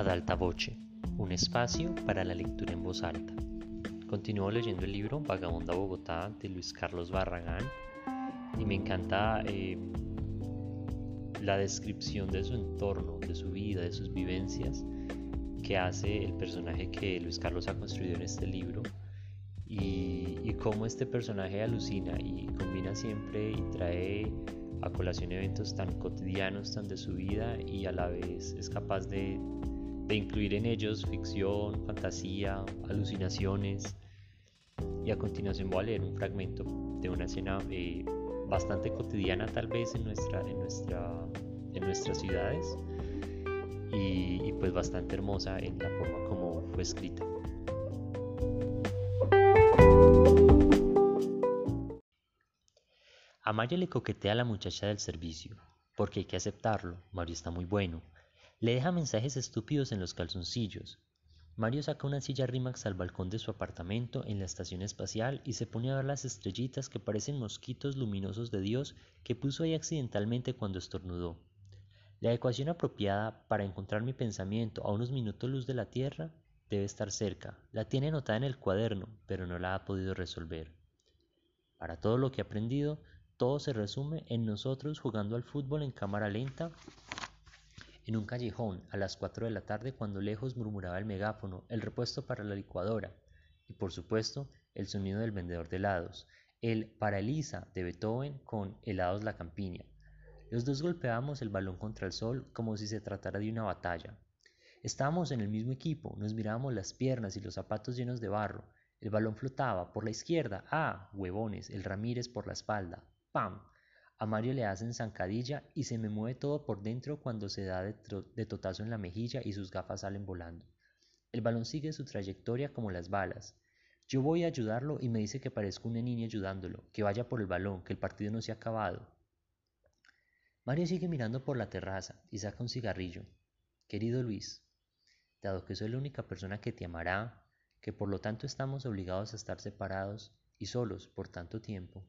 Ad alta voce, un espacio para la lectura en voz alta. Continúo leyendo el libro Vagabunda Bogotá de Luis Carlos Barragán y me encanta eh, la descripción de su entorno, de su vida, de sus vivencias que hace el personaje que Luis Carlos ha construido en este libro y, y cómo este personaje alucina y combina siempre y trae a colación eventos tan cotidianos, tan de su vida y a la vez es capaz de, incluir en ellos ficción, fantasía, alucinaciones. Y a continuación voy a leer un fragmento de una escena eh, bastante cotidiana tal vez en, nuestra, en, nuestra, en nuestras ciudades y, y pues bastante hermosa en la forma como fue escrita. A Mario le coquetea a la muchacha del servicio, porque hay que aceptarlo, Mario está muy bueno. Le deja mensajes estúpidos en los calzoncillos. Mario saca una silla Rimax al balcón de su apartamento en la estación espacial y se pone a ver las estrellitas que parecen mosquitos luminosos de Dios que puso ahí accidentalmente cuando estornudó. La ecuación apropiada para encontrar mi pensamiento a unos minutos luz de la Tierra debe estar cerca. La tiene anotada en el cuaderno, pero no la ha podido resolver. Para todo lo que ha aprendido, todo se resume en nosotros jugando al fútbol en cámara lenta en un callejón a las 4 de la tarde cuando lejos murmuraba el megáfono, el repuesto para la licuadora y por supuesto el sonido del vendedor de helados, el para Elisa de Beethoven con helados la campiña. Los dos golpeábamos el balón contra el sol como si se tratara de una batalla. Estábamos en el mismo equipo, nos mirábamos las piernas y los zapatos llenos de barro. El balón flotaba por la izquierda, ah, huevones, el Ramírez por la espalda, ¡Pam! A Mario le hacen zancadilla y se me mueve todo por dentro cuando se da de, de, totazo en la mejilla y sus gafas salen volando. El balón sigue su trayectoria como las balas. Yo voy a ayudarlo y me dice que parezco una niña ayudándolo, que vaya por el balón, que el partido no se ha acabado. Mario sigue mirando por la terraza y saca un cigarrillo. Querido Luis, dado que soy la única persona que te amará, que por lo tanto estamos obligados a estar separados y solos por tanto tiempo,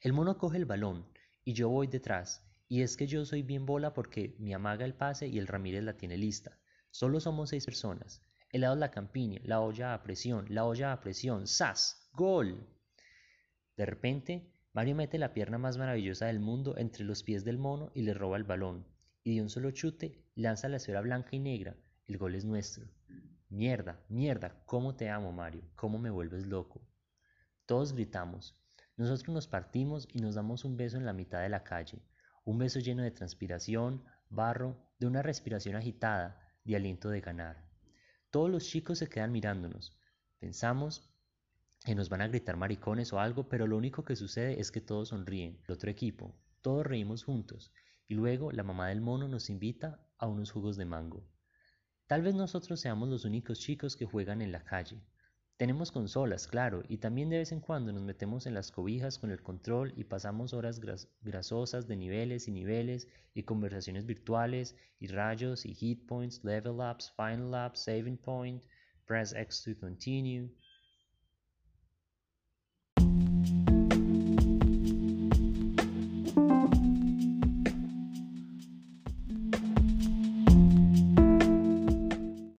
el mono coge el balón y yo voy detrás, y es que yo soy bien bola porque me amaga el pase y el Ramírez la tiene lista. Solo somos seis personas. El lado la campiña, la olla a presión, la olla a presión, ¡zas! ¡Gol! De repente, Mario mete la pierna más maravillosa del mundo entre los pies del mono y le roba el balón, y de un solo chute lanza la esfera blanca y negra. El gol es nuestro. Mierda, mierda, cómo te amo, Mario, cómo me vuelves loco. Todos gritamos. Nosotros nos partimos y nos damos un beso en la mitad de la calle, un beso lleno de transpiración, barro, de una respiración agitada, de aliento de ganar. Todos los chicos se quedan mirándonos. Pensamos que nos van a gritar maricones o algo, pero lo único que sucede es que todos sonríen, el otro equipo, todos reímos juntos, y luego la mamá del mono nos invita a unos jugos de mango. Tal vez nosotros seamos los únicos chicos que juegan en la calle, tenemos consolas, claro, y también de vez en cuando nos metemos en las cobijas con el control y pasamos horas grasosas de niveles y niveles y conversaciones virtuales y rayos y hit points, level ups, final ups, saving point, press X to continue,